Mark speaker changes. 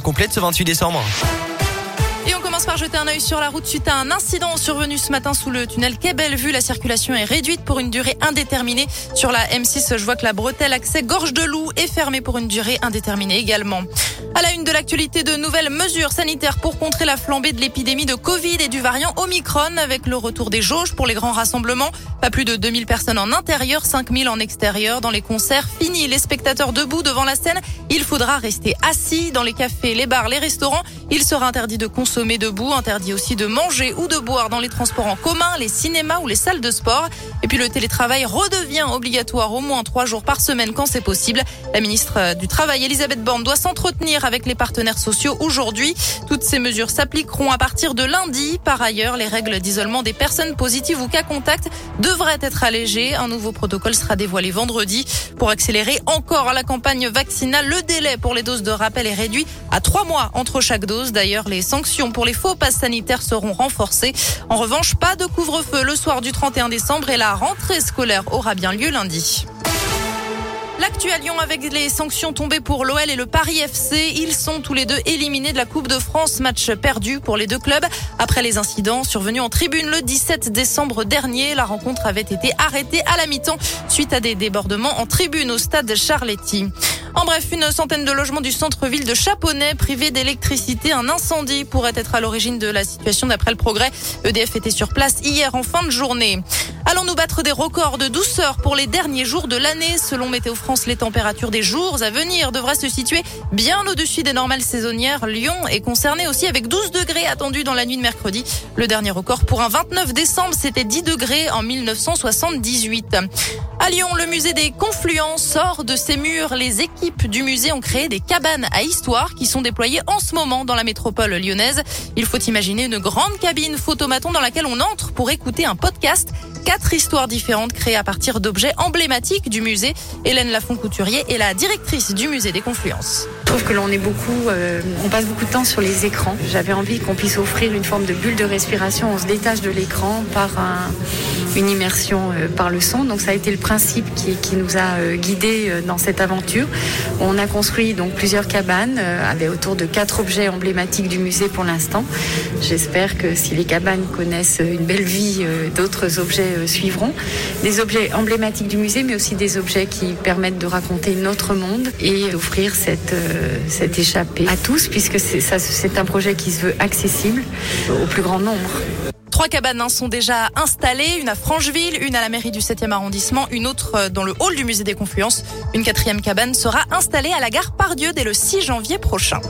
Speaker 1: complète ce 28 décembre.
Speaker 2: Par jeter un œil sur la route suite à un incident survenu ce matin sous le tunnel Quai Bellevue. La circulation est réduite pour une durée indéterminée. Sur la M6, je vois que la bretelle accès Gorge de Loup est fermée pour une durée indéterminée également. À la une de l'actualité, de nouvelles mesures sanitaires pour contrer la flambée de l'épidémie de Covid et du variant Omicron avec le retour des jauges pour les grands rassemblements. Pas plus de 2000 personnes en intérieur, 5000 en extérieur. Dans les concerts, fini les spectateurs debout devant la scène. Il faudra rester assis dans les cafés, les bars, les restaurants. Il sera interdit de consommer debout, interdit aussi de manger ou de boire dans les transports en commun, les cinémas ou les salles de sport. Et puis le télétravail redevient obligatoire au moins trois jours par semaine quand c'est possible. La ministre du Travail, Elisabeth Borne, doit s'entretenir avec les partenaires sociaux aujourd'hui. Toutes ces mesures s'appliqueront à partir de lundi. Par ailleurs, les règles d'isolement des personnes positives ou cas contact devraient être allégées. Un nouveau protocole sera dévoilé vendredi. Pour accélérer encore la campagne vaccinale, le délai pour les doses de rappel est réduit à trois mois entre chaque dose. D'ailleurs, les sanctions pour les faux passes sanitaires seront renforcées. En revanche, pas de couvre-feu le soir du 31 décembre et la rentrée scolaire aura bien lieu lundi. L'actu à Lyon avec les sanctions tombées pour l'OL et le Paris FC. Ils sont tous les deux éliminés de la Coupe de France. Match perdu pour les deux clubs. Après les incidents survenus en tribune le 17 décembre dernier, la rencontre avait été arrêtée à la mi-temps suite à des débordements en tribune au stade Charletti. En bref, une centaine de logements du centre-ville de Chaponnet privés d'électricité. Un incendie pourrait être à l'origine de la situation d'après le progrès. EDF était sur place hier en fin de journée. Allons-nous battre des records de douceur pour les derniers jours de l'année Selon Météo France, les températures des jours à venir devraient se situer bien au-dessus des normales saisonnières. Lyon est concerné aussi avec 12 degrés attendus dans la nuit de mercredi. Le dernier record pour un 29 décembre, c'était 10 degrés en 1978. À Lyon, le musée des Confluents sort de ses murs. Les équipes du musée ont créé des cabanes à histoire qui sont déployées en ce moment dans la métropole lyonnaise. Il faut imaginer une grande cabine photomaton dans laquelle on entre pour écouter un podcast quatre histoires différentes créées à partir d'objets emblématiques du musée. Hélène Lafont-Couturier est la directrice du musée des Confluences.
Speaker 3: Je trouve que l'on est beaucoup, euh, on passe beaucoup de temps sur les écrans. J'avais envie qu'on puisse offrir une forme de bulle de respiration. On se détache de l'écran par un, une immersion euh, par le son. Donc ça a été le principe qui, nous a euh, guidés euh, dans cette aventure. On a construit donc plusieurs cabanes avec autour de quatre objets emblématiques du musée pour l'instant. J'espère que si les cabanes connaissent une belle vie, d'autres objets suivront. Des objets emblématiques du musée, mais aussi des objets qui permettent de raconter notre monde et d'offrir cette, cette échappée à tous, puisque c'est un projet qui se veut accessible au plus grand nombre.
Speaker 2: Trois cabanes hein, sont déjà installées, une à Francheville, une à la mairie du 7e arrondissement, une autre euh, dans le hall du musée des Confluences. Une quatrième cabane sera installée à la gare Pardieu dès le 6 janvier prochain.